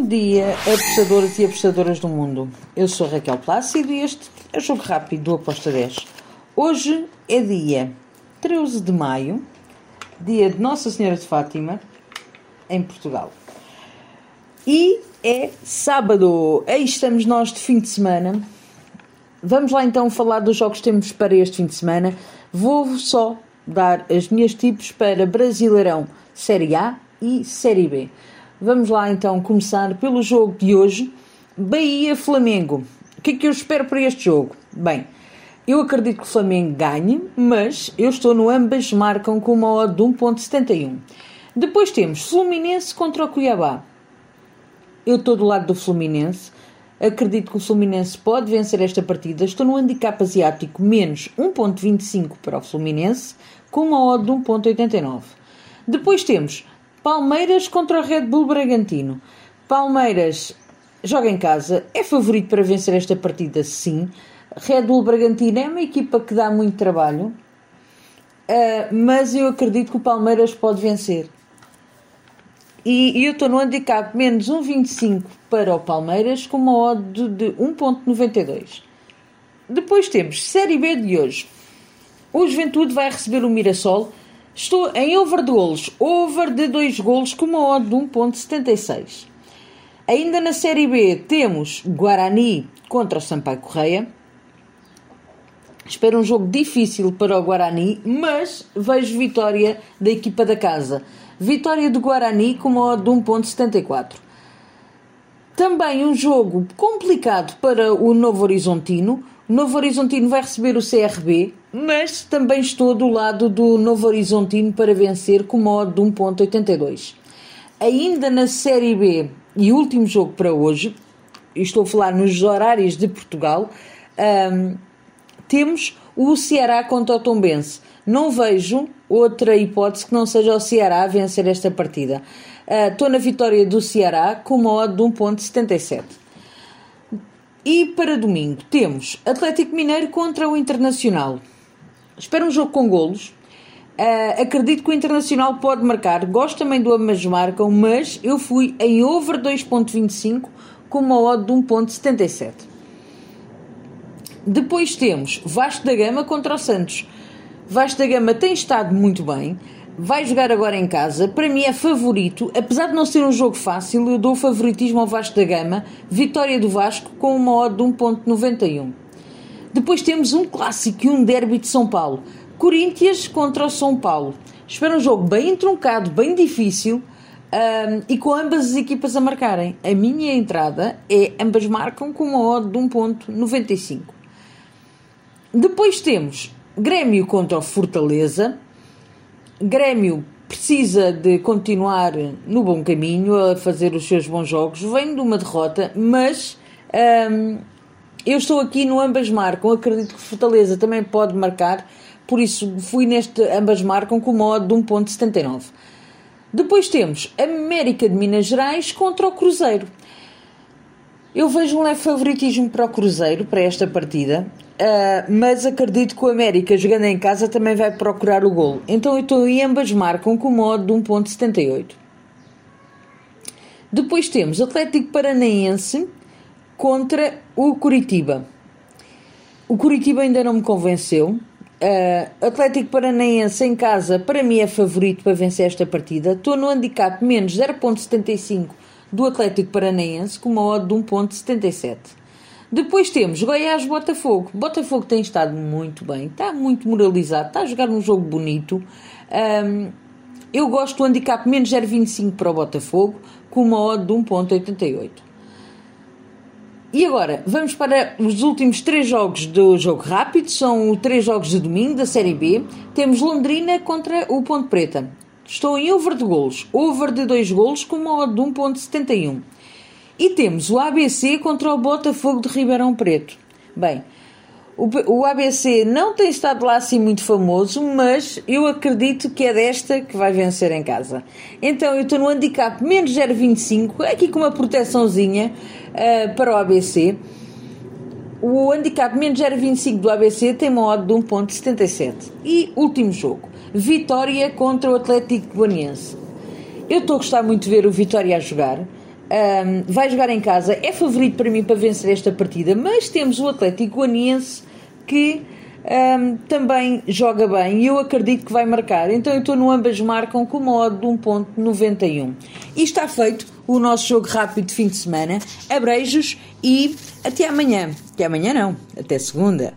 Bom dia, apostadores e apostadoras do mundo. Eu sou Raquel Plácido e este é o Jogo Rápido do Aposta 10. Hoje é dia 13 de maio, dia de Nossa Senhora de Fátima, em Portugal. E é sábado, aí estamos nós de fim de semana. Vamos lá então falar dos jogos que temos para este fim de semana. Vou só dar as minhas tipos para Brasileirão Série A e Série B. Vamos lá então começar pelo jogo de hoje. Bahia-Flamengo. O que é que eu espero para este jogo? Bem, eu acredito que o Flamengo ganhe, mas eu estou no ambas marcam com uma odd de 1.71. Depois temos Fluminense contra o Cuiabá. Eu estou do lado do Fluminense. Acredito que o Fluminense pode vencer esta partida. Estou no handicap asiático menos 1.25 para o Fluminense, com uma odd de 1.89. Depois temos Palmeiras contra o Red Bull Bragantino. Palmeiras joga em casa, é favorito para vencer esta partida, sim. Red Bull Bragantino é uma equipa que dá muito trabalho, uh, mas eu acredito que o Palmeiras pode vencer. E, eu estou no handicap menos 1,25 para o Palmeiras com uma odd de 1,92. Depois temos Série B de hoje. O Juventude vai receber o Mirassol Estou em over de golos, over de 2 golos com uma odd de 1.76. Ainda na Série B temos Guarani contra o Sampaio Correia. Espero um jogo difícil para o Guarani, mas vejo vitória da equipa da casa. Vitória do Guarani com uma odd de 1.74. Também um jogo complicado para o Novo Horizontino. Novo Horizontino vai receber o CRB, mas também estou do lado do Novo Horizontino para vencer com modo de 1.82. Ainda na Série B, e último jogo para hoje, estou a falar nos horários de Portugal, um, temos o Ceará contra o Tombense. Não vejo outra hipótese que não seja o Ceará vencer esta partida. Uh, estou na vitória do Ceará com uma de 1.77. E para domingo temos Atlético Mineiro contra o Internacional. Espero um jogo com golos. Uh, acredito que o Internacional pode marcar. Gosto também do ambas marcam, mas eu fui em over 2.25 com uma odd de 1.77. Depois temos Vasco da Gama contra o Santos. Vasco da Gama tem estado muito bem vai jogar agora em casa. Para mim é favorito, apesar de não ser um jogo fácil, eu dou favoritismo ao Vasco da Gama. Vitória do Vasco com uma odd de 1.91. Depois temos um clássico e um derby de São Paulo. Corinthians contra o São Paulo. Espero um jogo bem entroncado, bem difícil um, e com ambas as equipas a marcarem. A minha entrada é ambas marcam com uma odd de 1.95. Depois temos Grêmio contra o Fortaleza. Grêmio precisa de continuar no bom caminho, a fazer os seus bons jogos. Vem de uma derrota, mas hum, eu estou aqui no ambas marcam. Acredito que Fortaleza também pode marcar, por isso fui neste ambas marcam com uma odd de 1.79. Depois temos América de Minas Gerais contra o Cruzeiro. Eu vejo um leve favoritismo para o Cruzeiro para esta partida, uh, mas acredito que o América, jogando em casa, também vai procurar o golo. Então eu estou em ambas marcam com modo de 1.78. Depois temos Atlético Paranaense contra o Curitiba. O Curitiba ainda não me convenceu. Uh, Atlético Paranaense em casa, para mim, é favorito para vencer esta partida. Estou no handicap menos 0.75 do Atlético Paranaense com uma odd de 1.77. Depois temos Goiás-Botafogo. Botafogo tem estado muito bem, está muito moralizado, está a jogar um jogo bonito. Um, eu gosto do handicap menos 0,25 para o Botafogo, com uma odd de 1,88. E agora, vamos para os últimos três jogos do jogo rápido. São três jogos de domingo da Série B. Temos Londrina contra o Ponte Preta. Estou em over de golos. Over de 2 golos com uma odd de 1.71. E temos o ABC contra o Botafogo de Ribeirão Preto. Bem, o, ABC não tem estado lá assim muito famoso, mas eu acredito que é desta que vai vencer em casa. Então eu estou no handicap menos 0,25, aqui com uma proteçãozinha uh, para o ABC. O handicap menos 0,25 do ABC tem uma odd de 1.77. E último jogo. Vitória contra o Atlético Goianiense. Eu estou a gostar muito de ver o Vitória a jogar. um, vai jogar em casa, é favorito para mim para vencer esta partida, mas temos o Atlético Guaniense que um, também joga bem e eu acredito que vai marcar. Então eu estou no ambas marcam com uma odd de 1.91. E está feito o nosso jogo rápido de fim de semana. Abreijos e até amanhã. Até amanhã não, até segunda.